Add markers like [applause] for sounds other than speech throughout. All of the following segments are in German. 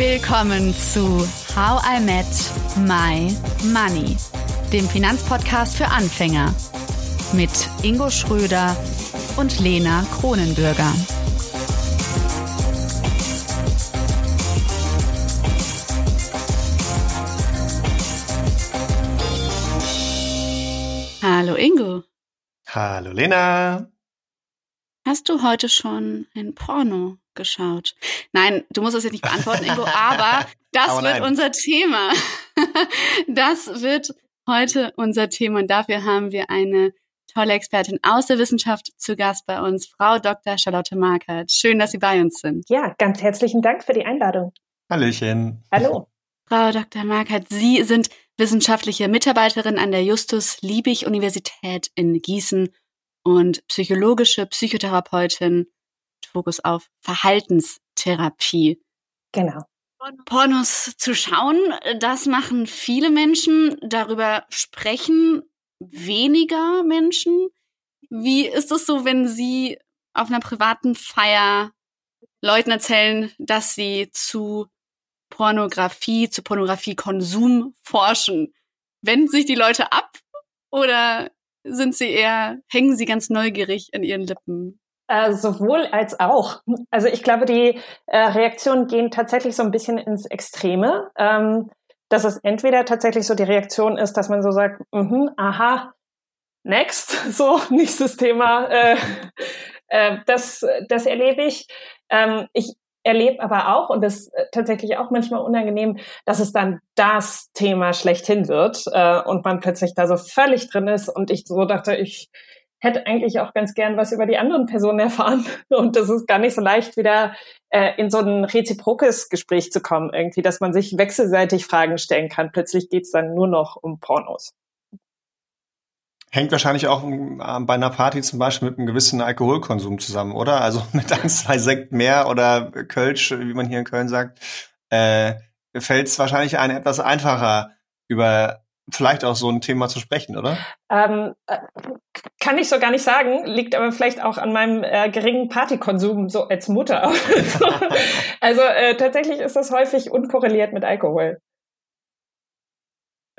Willkommen zu How I Met My Money, dem Finanzpodcast für Anfänger mit Ingo Schröder und Lena Kronenbürger. Hallo Ingo. Hallo Lena. Hast du heute schon ein Porno geschaut? Nein, du musst es jetzt nicht beantworten, Ingo, [laughs] aber das aber wird unser Thema. [laughs] das wird heute unser Thema und dafür haben wir eine tolle Expertin aus der Wissenschaft zu Gast bei uns, Frau Dr. Charlotte Markert. Schön, dass Sie bei uns sind. Ja, ganz herzlichen Dank für die Einladung. Hallöchen. Hallo. Frau Dr. Markert, Sie sind wissenschaftliche Mitarbeiterin an der Justus-Liebig-Universität in Gießen und psychologische Psychotherapeutin Fokus auf Verhaltenstherapie. Genau. Pornos zu schauen, das machen viele Menschen. Darüber sprechen weniger Menschen. Wie ist es so, wenn Sie auf einer privaten Feier Leuten erzählen, dass sie zu Pornografie, zu Pornografiekonsum forschen? Wenden sich die Leute ab oder sind sie eher, hängen sie ganz neugierig an ihren Lippen? Äh, sowohl als auch. Also ich glaube, die äh, Reaktionen gehen tatsächlich so ein bisschen ins Extreme. Ähm, dass es entweder tatsächlich so die Reaktion ist, dass man so sagt, mhm, aha, next, [laughs] so nächstes Thema. Äh, äh, das, das erlebe ich. Ähm, ich erlebe aber auch, und das ist tatsächlich auch manchmal unangenehm, dass es dann das Thema schlechthin wird äh, und man plötzlich da so völlig drin ist und ich so dachte, ich hätte eigentlich auch ganz gern was über die anderen Personen erfahren. [laughs] Und das ist gar nicht so leicht, wieder äh, in so ein reziprokes Gespräch zu kommen, irgendwie, dass man sich wechselseitig Fragen stellen kann. Plötzlich geht's dann nur noch um Pornos. Hängt wahrscheinlich auch äh, bei einer Party zum Beispiel mit einem gewissen Alkoholkonsum zusammen, oder? Also [laughs] mit ein, zwei Sekt mehr oder Kölsch, wie man hier in Köln sagt, äh, fällt es wahrscheinlich einem etwas einfacher, über vielleicht auch so ein Thema zu sprechen, oder? Ähm, äh, kann ich so gar nicht sagen, liegt aber vielleicht auch an meinem äh, geringen Partykonsum so als Mutter. [laughs] also äh, tatsächlich ist das häufig unkorreliert mit Alkohol.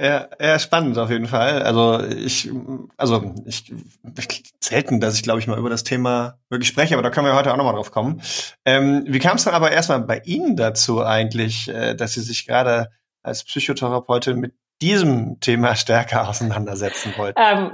Ja, ja, spannend auf jeden Fall. Also ich, also ich, ich selten, dass ich glaube ich mal über das Thema wirklich spreche, aber da können wir heute auch nochmal drauf kommen. Ähm, wie kam es dann aber erstmal bei Ihnen dazu eigentlich, äh, dass Sie sich gerade als Psychotherapeutin mit diesem Thema [laughs] stärker auseinandersetzen wollten? Ähm,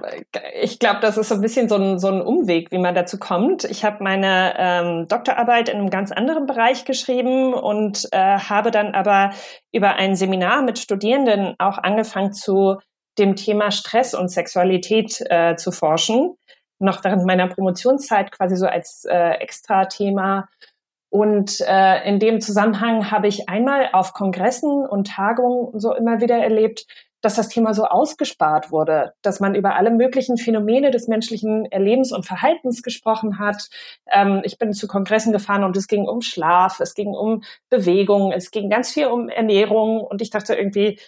ich glaube, das ist so ein bisschen so ein, so ein Umweg, wie man dazu kommt. Ich habe meine ähm, Doktorarbeit in einem ganz anderen Bereich geschrieben und äh, habe dann aber über ein Seminar mit Studierenden auch angefangen zu dem Thema Stress und Sexualität äh, zu forschen. Noch während meiner Promotionszeit quasi so als äh, Extra-Thema. Und äh, in dem Zusammenhang habe ich einmal auf Kongressen und Tagungen so immer wieder erlebt, dass das Thema so ausgespart wurde, dass man über alle möglichen Phänomene des menschlichen Erlebens und Verhaltens gesprochen hat. Ähm, ich bin zu Kongressen gefahren und es ging um Schlaf, es ging um Bewegung, es ging ganz viel um Ernährung und ich dachte irgendwie,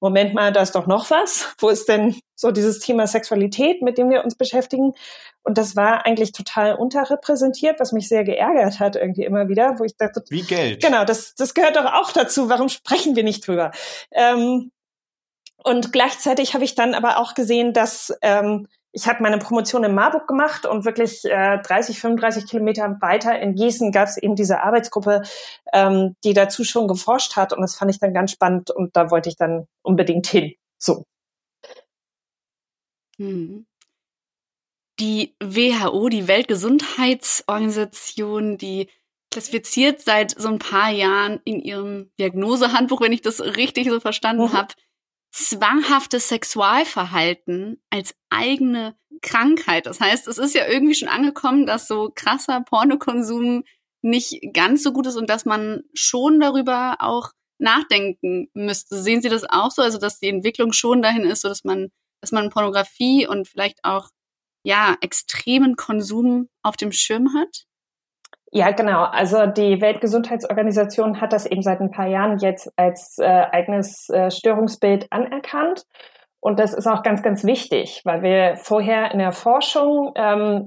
Moment mal, da ist doch noch was. Wo ist denn so dieses Thema Sexualität, mit dem wir uns beschäftigen? Und das war eigentlich total unterrepräsentiert, was mich sehr geärgert hat irgendwie immer wieder, wo ich dachte, wie Geld. Genau, das, das gehört doch auch dazu. Warum sprechen wir nicht drüber? Ähm, und gleichzeitig habe ich dann aber auch gesehen, dass ähm, ich habe meine Promotion in Marburg gemacht und wirklich äh, 30, 35 Kilometer weiter in Gießen gab es eben diese Arbeitsgruppe, ähm, die dazu schon geforscht hat und das fand ich dann ganz spannend und da wollte ich dann unbedingt hin. So. Hm. Die WHO, die Weltgesundheitsorganisation, die klassifiziert seit so ein paar Jahren in ihrem Diagnosehandbuch, wenn ich das richtig so verstanden mhm. habe, zwanghaftes Sexualverhalten als eigene Krankheit. Das heißt, es ist ja irgendwie schon angekommen, dass so krasser Pornokonsum nicht ganz so gut ist und dass man schon darüber auch nachdenken müsste. Sehen Sie das auch so? Also, dass die Entwicklung schon dahin ist, so dass man, dass man Pornografie und vielleicht auch, ja, extremen Konsum auf dem Schirm hat? Ja, genau. Also die Weltgesundheitsorganisation hat das eben seit ein paar Jahren jetzt als äh, eigenes äh, Störungsbild anerkannt. Und das ist auch ganz, ganz wichtig, weil wir vorher in der Forschung ähm,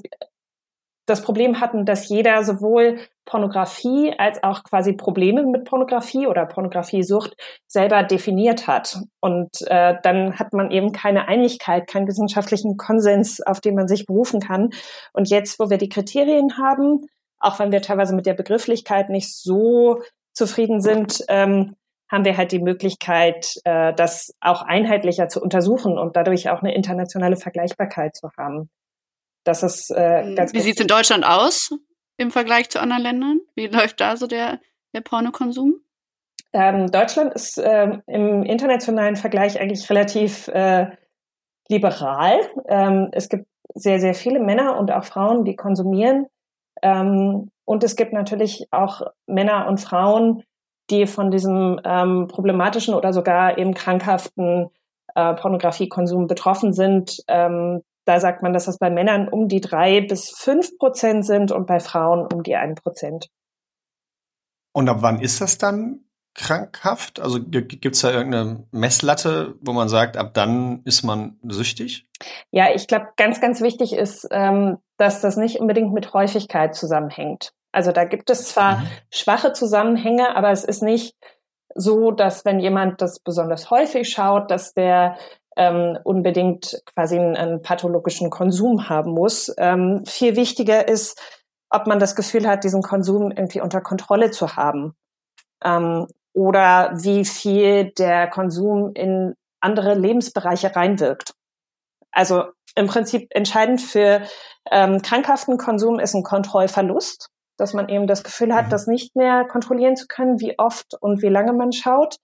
das Problem hatten, dass jeder sowohl Pornografie als auch quasi Probleme mit Pornografie oder Pornografiesucht selber definiert hat. Und äh, dann hat man eben keine Einigkeit, keinen wissenschaftlichen Konsens, auf den man sich berufen kann. Und jetzt, wo wir die Kriterien haben, auch wenn wir teilweise mit der Begrifflichkeit nicht so zufrieden sind, ähm, haben wir halt die Möglichkeit, äh, das auch einheitlicher zu untersuchen und dadurch auch eine internationale Vergleichbarkeit zu haben. Das ist äh, hm, ganz Wie sieht es in Deutschland aus im Vergleich zu anderen Ländern? Wie läuft da so der, der Pornokonsum? Ähm, Deutschland ist äh, im internationalen Vergleich eigentlich relativ äh, liberal. Ähm, es gibt sehr, sehr viele Männer und auch Frauen, die konsumieren. Ähm, und es gibt natürlich auch Männer und Frauen, die von diesem ähm, problematischen oder sogar eben krankhaften äh, Pornografiekonsum betroffen sind. Ähm, da sagt man, dass das bei Männern um die drei bis fünf Prozent sind und bei Frauen um die ein Prozent. Und ab wann ist das dann krankhaft? Also gibt es da irgendeine Messlatte, wo man sagt, ab dann ist man süchtig? Ja, ich glaube, ganz, ganz wichtig ist, ähm, dass das nicht unbedingt mit Häufigkeit zusammenhängt. Also da gibt es zwar mhm. schwache Zusammenhänge, aber es ist nicht so, dass wenn jemand das besonders häufig schaut, dass der ähm, unbedingt quasi einen, einen, pathologischen Konsum haben muss. Ähm, viel wichtiger ist, ob man das Gefühl hat, diesen Konsum irgendwie unter Kontrolle zu haben. Ähm, oder wie viel der Konsum in andere Lebensbereiche reinwirkt. Also im Prinzip entscheidend für ähm, krankhaften Konsum ist ein Kontrollverlust, dass man eben das Gefühl hat, mhm. das nicht mehr kontrollieren zu können, wie oft und wie lange man schaut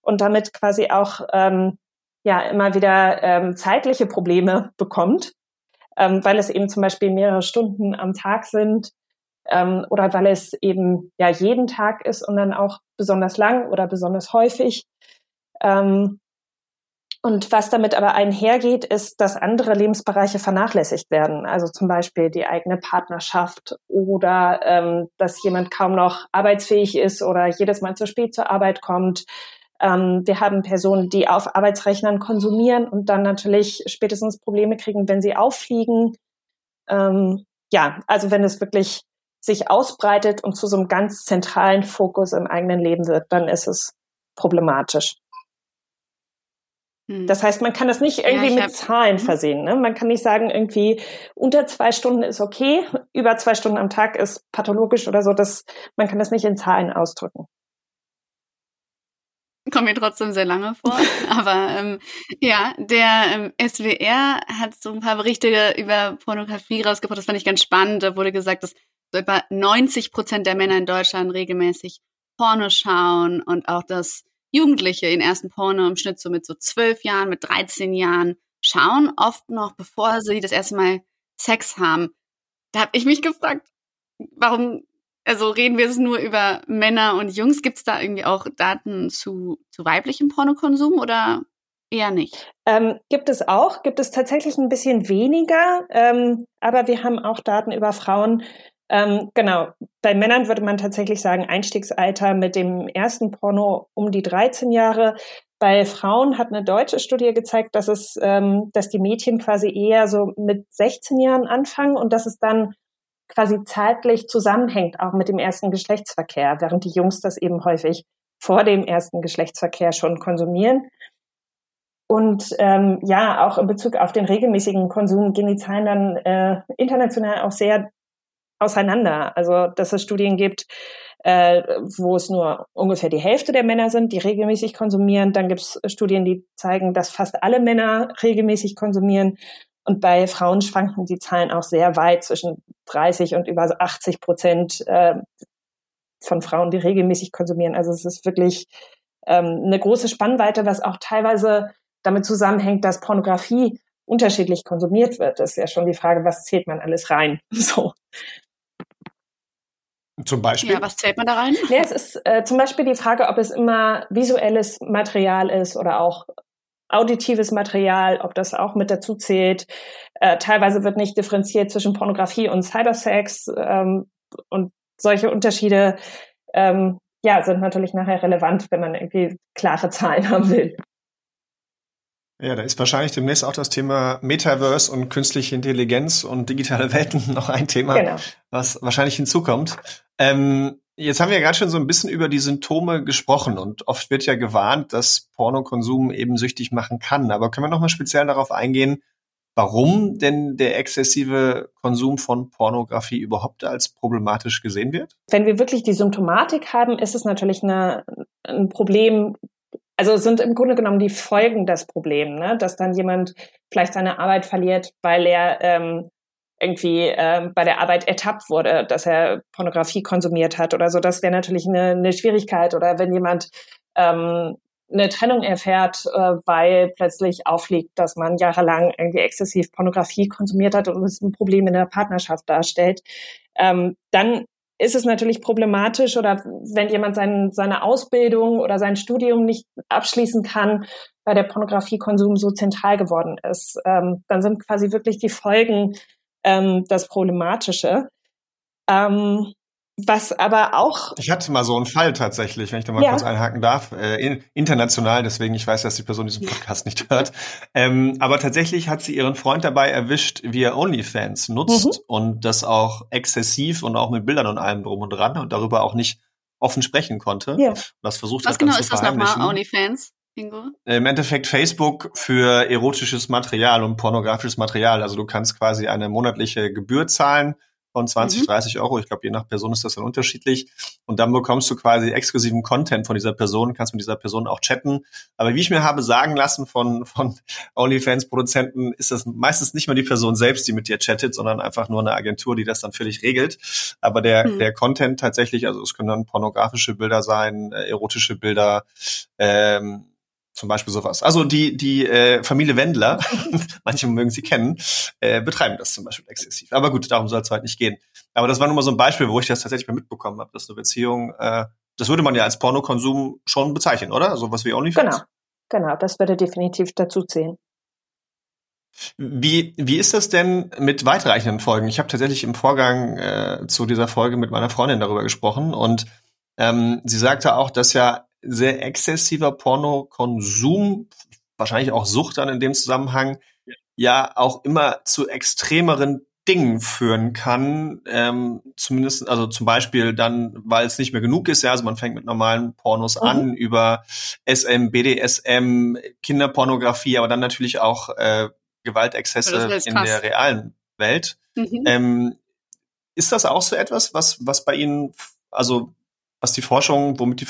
und damit quasi auch ähm, ja immer wieder ähm, zeitliche Probleme bekommt, ähm, weil es eben zum Beispiel mehrere Stunden am Tag sind ähm, oder weil es eben ja jeden Tag ist und dann auch besonders lang oder besonders häufig. Ähm, und was damit aber einhergeht, ist, dass andere Lebensbereiche vernachlässigt werden. Also zum Beispiel die eigene Partnerschaft oder ähm, dass jemand kaum noch arbeitsfähig ist oder jedes Mal zu spät zur Arbeit kommt. Ähm, wir haben Personen, die auf Arbeitsrechnern konsumieren und dann natürlich spätestens Probleme kriegen, wenn sie auffliegen. Ähm, ja, also wenn es wirklich sich ausbreitet und zu so einem ganz zentralen Fokus im eigenen Leben wird, dann ist es problematisch. Hm. Das heißt, man kann das nicht irgendwie ja, mit Zahlen mhm. versehen. Ne? Man kann nicht sagen, irgendwie unter zwei Stunden ist okay, über zwei Stunden am Tag ist pathologisch oder so. Das, man kann das nicht in Zahlen ausdrücken kommt mir trotzdem sehr lange vor. [laughs] Aber ähm, ja, der ähm, SWR hat so ein paar Berichte über Pornografie rausgebracht. Das fand ich ganz spannend. Da wurde gesagt, dass etwa 90 Prozent der Männer in Deutschland regelmäßig Porno schauen und auch, dass Jugendliche in ersten Porno im Schnitt so mit so zwölf Jahren, mit 13 Jahren schauen, oft noch bevor sie das erste Mal Sex haben. Da habe ich mich gefragt, warum also reden wir es nur über Männer und Jungs? Gibt es da irgendwie auch Daten zu, zu weiblichem Pornokonsum oder eher nicht? Ähm, gibt es auch, gibt es tatsächlich ein bisschen weniger, ähm, aber wir haben auch Daten über Frauen. Ähm, genau, bei Männern würde man tatsächlich sagen, Einstiegsalter mit dem ersten Porno um die 13 Jahre. Bei Frauen hat eine deutsche Studie gezeigt, dass es, ähm, dass die Mädchen quasi eher so mit 16 Jahren anfangen und dass es dann quasi zeitlich zusammenhängt, auch mit dem ersten Geschlechtsverkehr, während die Jungs das eben häufig vor dem ersten Geschlechtsverkehr schon konsumieren. Und ähm, ja, auch in Bezug auf den regelmäßigen Konsum gehen die Zahlen dann äh, international auch sehr auseinander. Also dass es Studien gibt, äh, wo es nur ungefähr die Hälfte der Männer sind, die regelmäßig konsumieren. Dann gibt es Studien, die zeigen, dass fast alle Männer regelmäßig konsumieren. Und bei Frauen schwanken die Zahlen auch sehr weit zwischen 30 und über 80 Prozent äh, von Frauen, die regelmäßig konsumieren. Also es ist wirklich ähm, eine große Spannweite, was auch teilweise damit zusammenhängt, dass Pornografie unterschiedlich konsumiert wird. Das ist ja schon die Frage, was zählt man alles rein? [laughs] So. Zum Beispiel? Ja, was zählt man da rein? Ja, es ist äh, zum Beispiel die Frage, ob es immer visuelles Material ist oder auch auditives Material, ob das auch mit dazu zählt. Äh, teilweise wird nicht differenziert zwischen Pornografie und Cybersex ähm, und solche Unterschiede ähm, ja, sind natürlich nachher relevant, wenn man irgendwie klare Zahlen haben will. Ja, da ist wahrscheinlich demnächst auch das Thema Metaverse und künstliche Intelligenz und digitale Welten [laughs] noch ein Thema, genau. was wahrscheinlich hinzukommt. Ähm, jetzt haben wir ja gerade schon so ein bisschen über die Symptome gesprochen und oft wird ja gewarnt, dass Pornokonsum eben süchtig machen kann. Aber können wir noch mal speziell darauf eingehen, warum denn der exzessive Konsum von Pornografie überhaupt als problematisch gesehen wird? Wenn wir wirklich die Symptomatik haben, ist es natürlich eine, ein Problem, also sind im Grunde genommen die Folgen das Problem, ne? dass dann jemand vielleicht seine Arbeit verliert, weil er ähm, irgendwie äh, bei der Arbeit ertappt wurde, dass er Pornografie konsumiert hat oder so. Das wäre natürlich eine, eine Schwierigkeit. Oder wenn jemand ähm, eine Trennung erfährt, äh, weil plötzlich aufliegt, dass man jahrelang irgendwie exzessiv Pornografie konsumiert hat und es ein Problem in der Partnerschaft darstellt, ähm, dann ist es natürlich problematisch oder wenn jemand sein, seine Ausbildung oder sein Studium nicht abschließen kann, weil der Pornografiekonsum so zentral geworden ist, ähm, dann sind quasi wirklich die Folgen ähm, das Problematische. Ähm, was aber auch. Ich hatte mal so einen Fall tatsächlich, wenn ich da mal ja. kurz einhaken darf, äh, in, international, deswegen ich weiß, dass die Person diesen Podcast nicht hört. Ähm, aber tatsächlich hat sie ihren Freund dabei erwischt, wie er OnlyFans nutzt mhm. und das auch exzessiv und auch mit Bildern und allem drum und dran und darüber auch nicht offen sprechen konnte. Ja. Das versucht Was genau ist das nochmal, OnlyFans? Ingo? Im Endeffekt Facebook für erotisches Material und pornografisches Material. Also du kannst quasi eine monatliche Gebühr zahlen von 20, mhm. 30 Euro. Ich glaube, je nach Person ist das dann unterschiedlich. Und dann bekommst du quasi exklusiven Content von dieser Person, kannst mit dieser Person auch chatten. Aber wie ich mir habe sagen lassen von, von OnlyFans-Produzenten, ist das meistens nicht mal die Person selbst, die mit dir chattet, sondern einfach nur eine Agentur, die das dann völlig regelt. Aber der, mhm. der Content tatsächlich, also es können dann pornografische Bilder sein, äh, erotische Bilder, ähm, zum Beispiel sowas. Also die, die äh, Familie Wendler, [laughs] manche mögen sie kennen, äh, betreiben das zum Beispiel exzessiv. Aber gut, darum soll es halt nicht gehen. Aber das war nur mal so ein Beispiel, wo ich das tatsächlich mal mitbekommen habe, dass eine Beziehung, äh, das würde man ja als Pornokonsum schon bezeichnen, oder? Sowas wie OnlyFans? Genau, genau, das würde definitiv dazu zählen. Wie, wie ist das denn mit weitreichenden Folgen? Ich habe tatsächlich im Vorgang äh, zu dieser Folge mit meiner Freundin darüber gesprochen und ähm, sie sagte auch, dass ja sehr exzessiver Pornokonsum, wahrscheinlich auch Sucht dann in dem Zusammenhang, ja, auch immer zu extremeren Dingen führen kann, ähm, zumindest, also zum Beispiel dann, weil es nicht mehr genug ist, ja, also man fängt mit normalen Pornos mhm. an, über SM, BDSM, Kinderpornografie, aber dann natürlich auch äh, Gewaltexzesse in der realen Welt. Mhm. Ähm, ist das auch so etwas, was, was bei Ihnen, also was die Forschung, womit die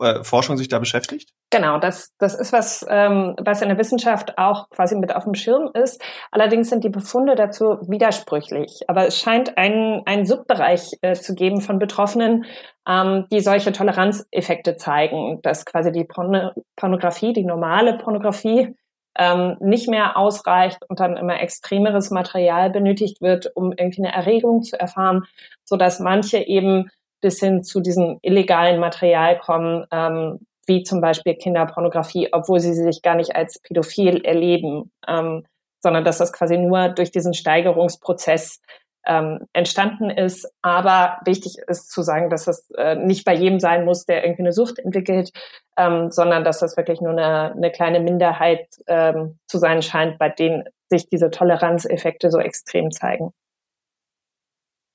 äh, Forschung sich da beschäftigt? Genau, das, das ist was, ähm, was in der Wissenschaft auch quasi mit auf dem Schirm ist. Allerdings sind die Befunde dazu widersprüchlich. Aber es scheint einen, einen Subbereich äh, zu geben von Betroffenen, ähm, die solche Toleranzeffekte zeigen, dass quasi die Porno Pornografie, die normale Pornografie, ähm, nicht mehr ausreicht und dann immer extremeres Material benötigt wird, um irgendwie eine Erregung zu erfahren, so dass manche eben bis hin zu diesem illegalen Material kommen, ähm, wie zum Beispiel Kinderpornografie, obwohl sie sich gar nicht als pädophil erleben, ähm, sondern dass das quasi nur durch diesen Steigerungsprozess ähm, entstanden ist. Aber wichtig ist zu sagen, dass das äh, nicht bei jedem sein muss, der irgendwie eine Sucht entwickelt, ähm, sondern dass das wirklich nur eine, eine kleine Minderheit ähm, zu sein scheint, bei denen sich diese Toleranzeffekte so extrem zeigen.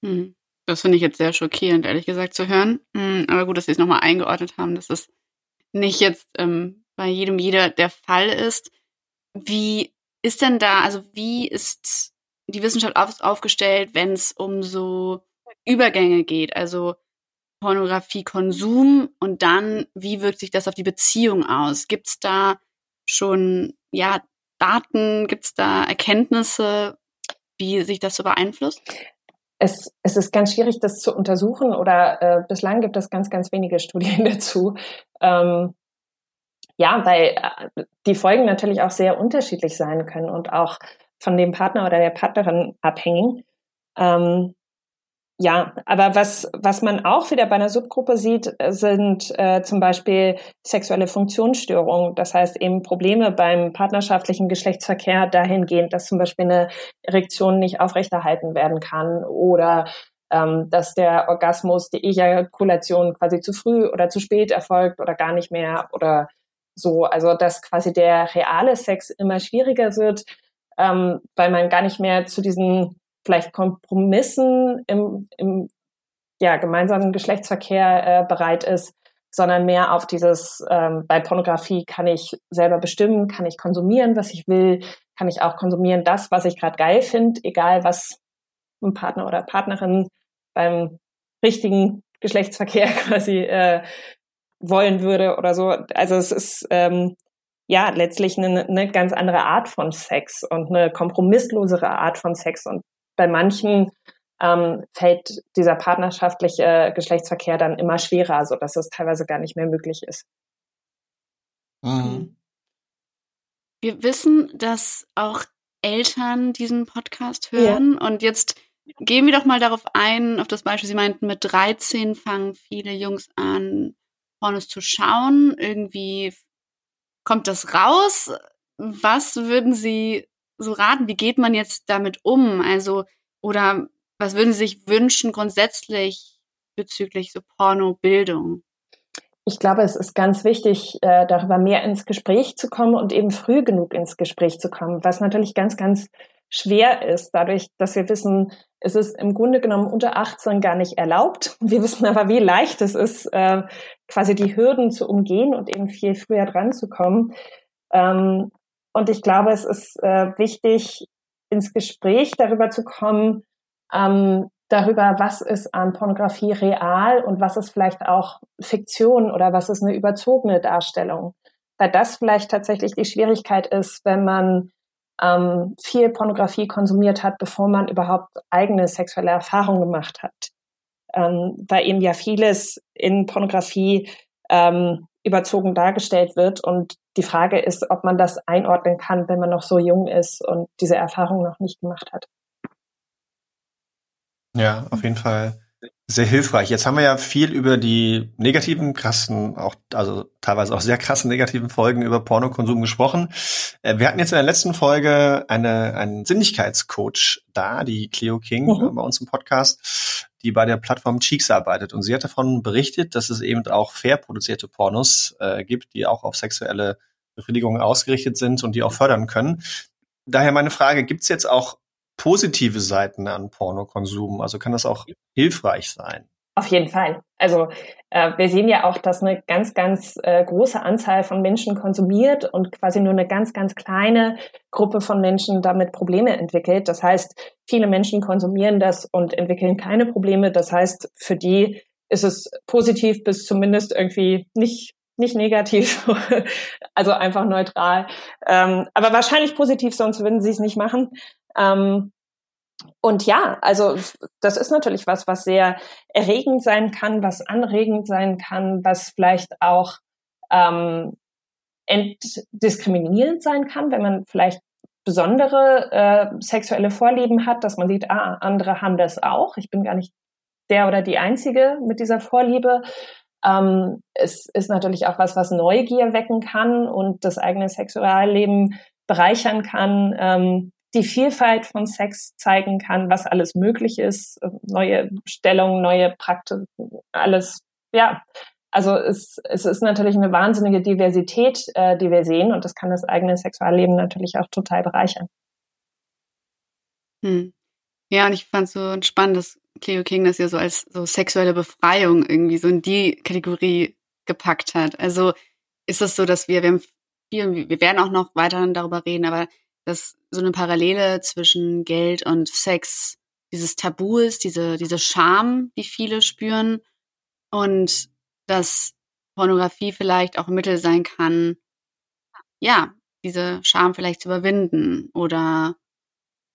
Hm. Das finde ich jetzt sehr schockierend, ehrlich gesagt, zu hören. Mm, aber gut, dass Sie es nochmal eingeordnet haben, dass es nicht jetzt ähm, bei jedem jeder der Fall ist. Wie ist denn da, also wie ist die Wissenschaft auf, aufgestellt, wenn es um so Übergänge geht? Also Pornografiekonsum und dann, wie wirkt sich das auf die Beziehung aus? Gibt es da schon, ja, Daten, gibt es da Erkenntnisse, wie sich das so beeinflusst? Es, es ist ganz schwierig, das zu untersuchen oder äh, bislang gibt es ganz, ganz wenige Studien [laughs] dazu. Ähm, ja, weil äh, die Folgen natürlich auch sehr unterschiedlich sein können und auch von dem Partner oder der Partnerin abhängen. Ähm, ja, aber was, was man auch wieder bei einer Subgruppe sieht, sind äh, zum Beispiel sexuelle Funktionsstörungen. Das heißt eben Probleme beim partnerschaftlichen Geschlechtsverkehr dahingehend, dass zum Beispiel eine Erektion nicht aufrechterhalten werden kann oder ähm, dass der Orgasmus, die Ejakulation quasi zu früh oder zu spät erfolgt oder gar nicht mehr oder so, also dass quasi der reale Sex immer schwieriger wird, ähm, weil man gar nicht mehr zu diesen vielleicht Kompromissen im, im ja, gemeinsamen Geschlechtsverkehr äh, bereit ist, sondern mehr auf dieses, ähm, bei Pornografie kann ich selber bestimmen, kann ich konsumieren, was ich will, kann ich auch konsumieren das, was ich gerade geil finde, egal was ein Partner oder Partnerin beim richtigen Geschlechtsverkehr [laughs] quasi äh, wollen würde oder so. Also es ist ähm, ja letztlich eine, eine ganz andere Art von Sex und eine kompromisslosere Art von Sex. Und bei manchen ähm, fällt dieser partnerschaftliche Geschlechtsverkehr dann immer schwerer, so dass es teilweise gar nicht mehr möglich ist. Mhm. Wir wissen, dass auch Eltern diesen Podcast hören ja. und jetzt gehen wir doch mal darauf ein, auf das Beispiel, Sie meinten, mit 13 fangen viele Jungs an, Pornos zu schauen. Irgendwie kommt das raus. Was würden Sie so raten? Wie geht man jetzt damit um? Also, oder was würden Sie sich wünschen grundsätzlich bezüglich so Pornobildung? Ich glaube, es ist ganz wichtig, äh, darüber mehr ins Gespräch zu kommen und eben früh genug ins Gespräch zu kommen, was natürlich ganz, ganz schwer ist, dadurch, dass wir wissen, es ist im Grunde genommen unter 18 gar nicht erlaubt. [laughs] Wir wissen aber, wie leicht es ist, äh, quasi die Hürden zu umgehen und eben viel früher dran zu kommen. Und ich glaube, es ist äh, wichtig, ins Gespräch darüber zu kommen, ähm, darüber, was ist an Pornografie real und was ist vielleicht auch Fiktion oder was ist eine überzogene Darstellung. Weil das vielleicht tatsächlich die Schwierigkeit ist, wenn man ähm, viel Pornografie konsumiert hat, bevor man überhaupt eigene sexuelle Erfahrungen gemacht hat. Ähm, weil eben ja vieles in Pornografie ähm, überzogen dargestellt wird. Und die Frage ist, ob man das einordnen kann, wenn man noch so jung ist und diese Erfahrung noch nicht gemacht hat. Ja, auf jeden Fall sehr hilfreich. Jetzt haben wir ja viel über die negativen, krassen, auch, also teilweise auch sehr krassen negativen Folgen über Pornokonsum gesprochen. Äh, wir hatten jetzt in der letzten Folge eine, einen Sinnlichkeitscoach da, die Cleo King mhm. bei uns im Podcast, die bei der Plattform Cheeks arbeitet. Und sie hat davon berichtet, dass es eben auch fair produzierte Pornos äh, gibt, die auch auf sexuelle Befriedigung ausgerichtet sind und die auch fördern können. Daher meine Frage, gibt es jetzt auch positive Seiten an Pornokonsum? Also kann das auch hilfreich sein? Auf jeden Fall. Also äh, wir sehen ja auch, dass eine ganz, ganz äh, große Anzahl von Menschen konsumiert und quasi nur eine ganz, ganz kleine Gruppe von Menschen damit Probleme entwickelt. Das heißt, viele Menschen konsumieren das und entwickeln keine Probleme. Das heißt, für die ist es positiv bis zumindest irgendwie nicht nicht negativ, [laughs] also einfach neutral. Ähm, aber wahrscheinlich positiv, sonst würden sie es nicht machen. Ähm, und ja, also das ist natürlich was, was sehr erregend sein kann, was anregend sein kann, was vielleicht auch ähm, entdiskriminierend sein kann, wenn man vielleicht besondere äh, sexuelle Vorlieben hat, dass man sieht, ah, andere haben das auch. Ich bin gar nicht der oder die Einzige mit dieser Vorliebe. Ähm, es ist natürlich auch was, was Neugier wecken kann und das eigene Sexualleben bereichern kann. Ähm, die Vielfalt von Sex zeigen kann, was alles möglich ist, äh, neue Stellungen, neue Praktiken, alles, ja. Also es, es ist natürlich eine wahnsinnige Diversität, äh, die wir sehen und das kann das eigene Sexualleben natürlich auch total bereichern. Hm. Ja, und ich fand so spannend, dass Cleo King das ja so als so sexuelle Befreiung irgendwie so in die Kategorie gepackt hat. Also ist es so, dass wir, wir viel, wir werden auch noch weiterhin darüber reden, aber dass so eine Parallele zwischen Geld und Sex dieses Tabu ist, diese, diese Scham, die viele spüren und dass Pornografie vielleicht auch ein Mittel sein kann, ja, diese Scham vielleicht zu überwinden oder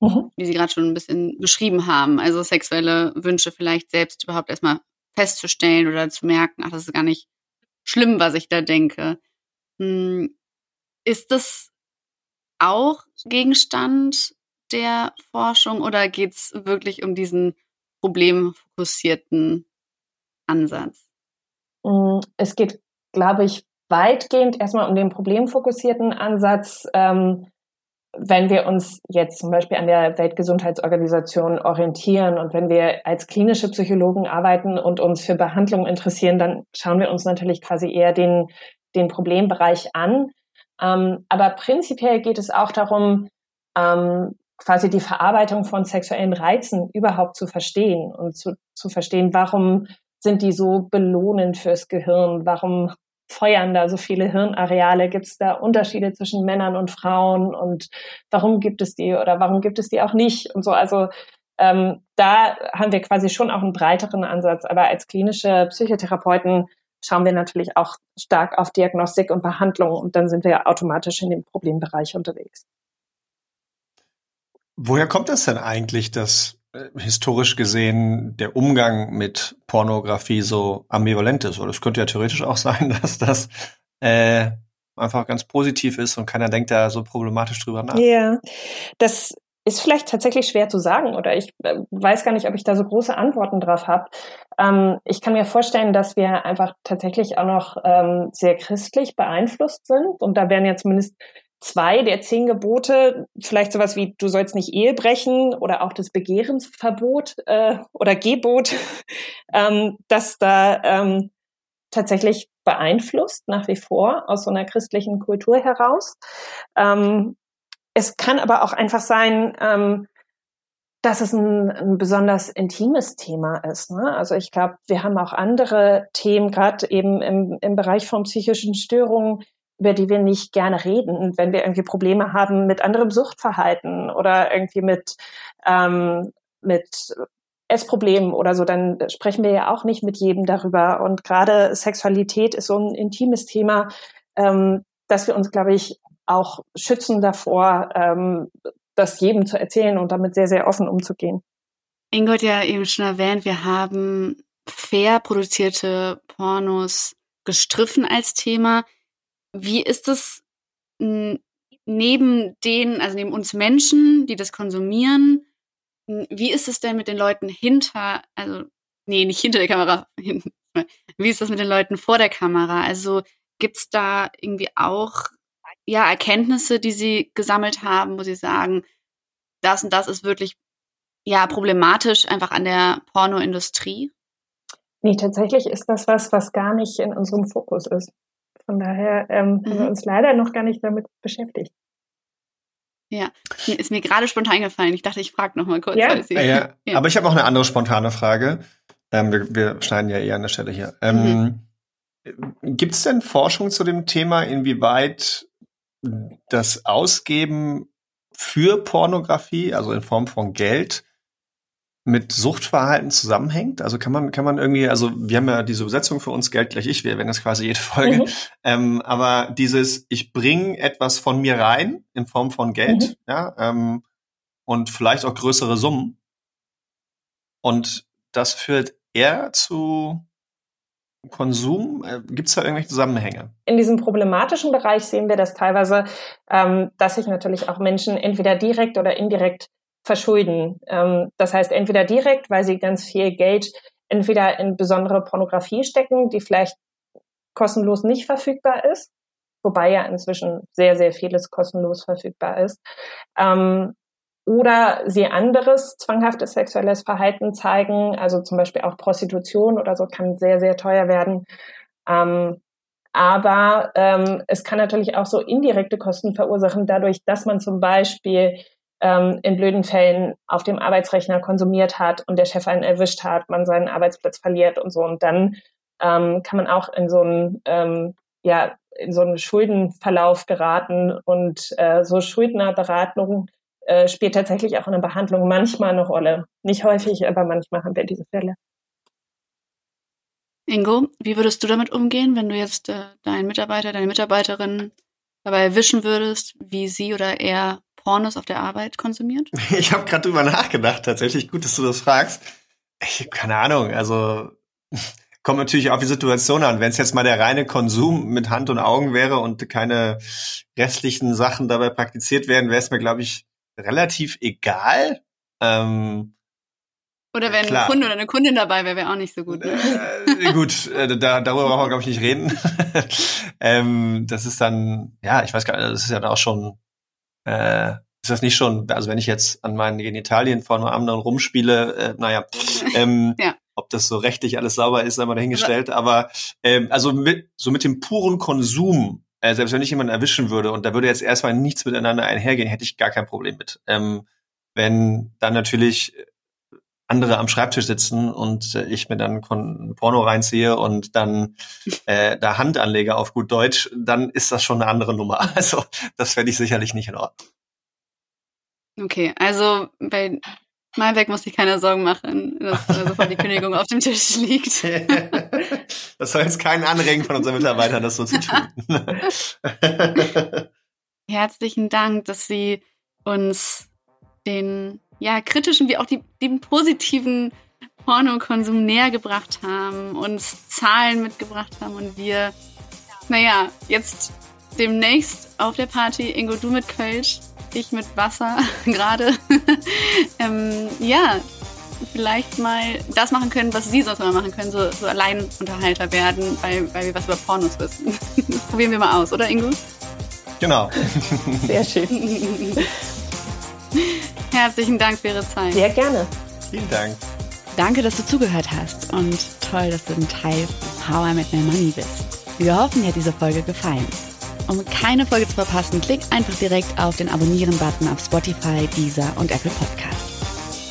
mhm. wie Sie gerade schon ein bisschen beschrieben haben, also sexuelle Wünsche vielleicht selbst überhaupt erstmal festzustellen oder zu merken, ach, das ist gar nicht schlimm, was ich da denke. Hm, ist das auch Gegenstand der Forschung oder geht es wirklich um diesen problemfokussierten Ansatz? Mm, es geht, glaube ich, weitgehend erstmal um den problemfokussierten Ansatz. Ähm, wenn wir uns jetzt zum Beispiel an der Weltgesundheitsorganisation orientieren und wenn wir als klinische Psychologen arbeiten und uns für Behandlung interessieren, dann schauen wir uns natürlich quasi eher den den Problembereich an. Ähm, aber prinzipiell geht es auch darum, ähm, quasi die Verarbeitung von sexuellen Reizen überhaupt zu verstehen und zu, zu verstehen, warum sind die so belohnend fürs Gehirn? Warum feuern da so viele Hirnareale? Gibt es da Unterschiede zwischen Männern und Frauen? Und warum gibt es die oder warum gibt es die auch nicht? Und so, also ähm, da haben wir quasi schon auch einen breiteren Ansatz. Aber als klinische Psychotherapeuten schauen wir natürlich auch stark auf Diagnostik und Behandlung und dann sind wir automatisch in dem Problembereich unterwegs. Woher kommt das denn eigentlich, dass äh, historisch gesehen der Umgang mit Pornografie so ambivalent ist? Oder es könnte ja theoretisch auch sein, [laughs] dass das äh, einfach ganz positiv ist und keiner denkt da so problematisch drüber nach. Ja, das ist vielleicht tatsächlich schwer zu sagen oder ich äh, weiß gar nicht, ob ich da so große Antworten drauf habe. Ähm, ich kann mir vorstellen, dass wir einfach tatsächlich auch noch ähm, sehr christlich beeinflusst sind und da werden ja zumindest zwei der zehn Gebote, vielleicht sowas wie du sollst nicht Ehe brechen oder auch das Begehrensverbot äh, oder Gebot, [laughs] ähm, dass da ähm, tatsächlich beeinflusst nach wie vor aus so einer christlichen Kultur heraus. Ähm, es kann aber auch einfach sein, ähm, dass es ein, ein besonders intimes Thema ist. Ne? Also ich glaube, wir haben auch andere Themen, gerade eben im, im Bereich von psychischen Störungen, über die wir nicht gerne reden, wenn wir irgendwie Probleme haben mit anderem Suchtverhalten oder irgendwie mit, ähm, mit Essproblemen oder so, dann sprechen wir ja auch nicht mit jedem darüber. Und gerade Sexualität ist so ein intimes Thema, ähm, dass wir uns, glaube ich, auch schützen davor, ähm, das jedem zu erzählen und damit sehr, sehr offen umzugehen. Ingo hat ja eben schon erwähnt, wir haben fair produzierte Pornos gestriffen als Thema. Wie ist es neben den, also neben uns Menschen, die das konsumieren, wie ist es denn mit den Leuten hinter, also, nee, nicht hinter der Kamera, [laughs] wie ist das mit den Leuten vor der Kamera? Also gibt's da irgendwie auch ja Erkenntnisse, die sie gesammelt haben, wo sie sagen, das und das ist wirklich ja problematisch einfach an der Pornoindustrie? Nee, tatsächlich ist das was, was gar nicht in unserem Fokus ist. Von daher ähm, mhm. haben wir mhm. uns leider noch gar nicht damit beschäftigt. Ja, ist mir gerade spontan eingefallen. Ich dachte, ich frage noch mal kurz. Ja, ja, [laughs] ja. aber ich habe auch eine andere spontane Frage. Ähm, wir, wir, schneiden ja eher an der Stelle hier. Ähm, mhm. Gibt es denn Forschung zu dem Thema, inwieweit das Ausgeben für Pornografie, also in Form von Geld, mit Suchtverhalten zusammenhängt? Also kann man, kann man irgendwie, also wir haben ja diese Übersetzung für uns Geld gleich ich, wir werden das quasi jede Folge. Mhm. Ähm, aber dieses, ich bringe etwas von mir rein in Form von Geld, mhm. ja, ähm, und vielleicht auch größere Summen. Und das führt eher zu Konsum? Äh, Gibt es da irgendwelche Zusammenhänge? In diesem problematischen Bereich sehen wir das teilweise, ähm, dass sich natürlich auch Menschen entweder direkt oder indirekt verschulden. Ähm, das heißt, entweder direkt, weil sie ganz viel Geld entweder in besondere Pornografie stecken, die vielleicht kostenlos nicht verfügbar ist, wobei ja inzwischen sehr, sehr vieles kostenlos verfügbar ist. Ähm, oder sie anderes zwanghaftes sexuelles Verhalten zeigen, also zum Beispiel auch Prostitution oder so kann sehr, sehr teuer werden. Ähm, aber ähm, es kann natürlich auch so indirekte Kosten verursachen, dadurch, dass man zum Beispiel ähm, in blöden Fällen auf dem Arbeitsrechner konsumiert hat und der Chef einen erwischt hat, man seinen Arbeitsplatz verliert und so. Und dann ähm, kann man auch in so einen, ähm, ja, in so einen Schuldenverlauf geraten und äh, so Schuldnerberatung äh, spielt tatsächlich auch in der Behandlung manchmal eine Rolle. Nicht häufig, aber manchmal haben wir diese Fälle. Ingo, wie würdest du damit umgehen, wenn du jetzt äh, deinen Mitarbeiter, deine Mitarbeiterin dabei erwischen würdest, wie sie oder er Pornos auf der Arbeit konsumiert? [laughs] Ich habe gerade drüber nachgedacht, tatsächlich. Gut, dass du das fragst. Ich habe keine Ahnung. Also [laughs] kommt natürlich auf die Situation an. Wenn es jetzt mal der reine Konsum mit Hand und Augen wäre und keine restlichen Sachen dabei praktiziert werden, wäre es mir, glaube ich, relativ egal. Ähm, oder wenn Klar. ein Kunde oder eine Kundin dabei wäre, wäre auch nicht so gut. Ne? Äh, gut, äh, da, darüber brauchen wir, glaube ich, nicht reden. [laughs] ähm, das ist dann, ja, ich weiß gar nicht, das ist ja auch schon äh, ist das nicht schon, also wenn ich jetzt an meinen Genitalien vor einem anderen rumspiele, äh, naja, [laughs] ähm, ja. ob das so rechtlich alles sauber ist, einmal dahingestellt. Aber ähm, also mit, so mit dem puren Konsum, äh, selbst wenn ich jemanden erwischen würde und da würde jetzt erstmal nichts miteinander einhergehen, hätte ich gar kein Problem mit. Ähm, wenn dann natürlich andere am Schreibtisch sitzen und äh, ich mir dann Porno reinziehe und dann äh, da Hand anlege auf gut Deutsch, dann ist das schon eine andere Nummer. [laughs] Also das fände ich sicherlich nicht in Ordnung. Okay, also bei Malbec muss sich keiner Sorgen machen, dass sofort die Kündigung auf dem Tisch liegt. [laughs] das soll jetzt keinen anregen von unseren Mitarbeitern, das so zu tun. [laughs] Herzlichen Dank, dass Sie uns den ja, kritischen wie auch die, den positiven Pornokonsum näher gebracht haben, uns Zahlen mitgebracht haben und wir, naja, jetzt demnächst auf der Party, Ingo, du mit Kölsch, ich mit Wasser [laughs] gerade, [laughs] ähm, ja, vielleicht mal das machen können, was sie sonst immer machen können, so, so Alleinunterhalter werden, weil, weil wir was über Pornos wissen. Das [laughs] probieren wir mal aus, oder Ingo? Genau. Sehr schön. [laughs] Herzlichen Dank für Ihre Zeit. Sehr gerne. Vielen Dank. Danke, dass du zugehört hast und toll, dass du ein Teil von How I Met My Money bist. Wir hoffen, dir hat diese Folge gefallen. Um keine Folge zu verpassen, klick einfach direkt auf den Abonnieren-Button auf Spotify, Deezer und Apple Podcasts.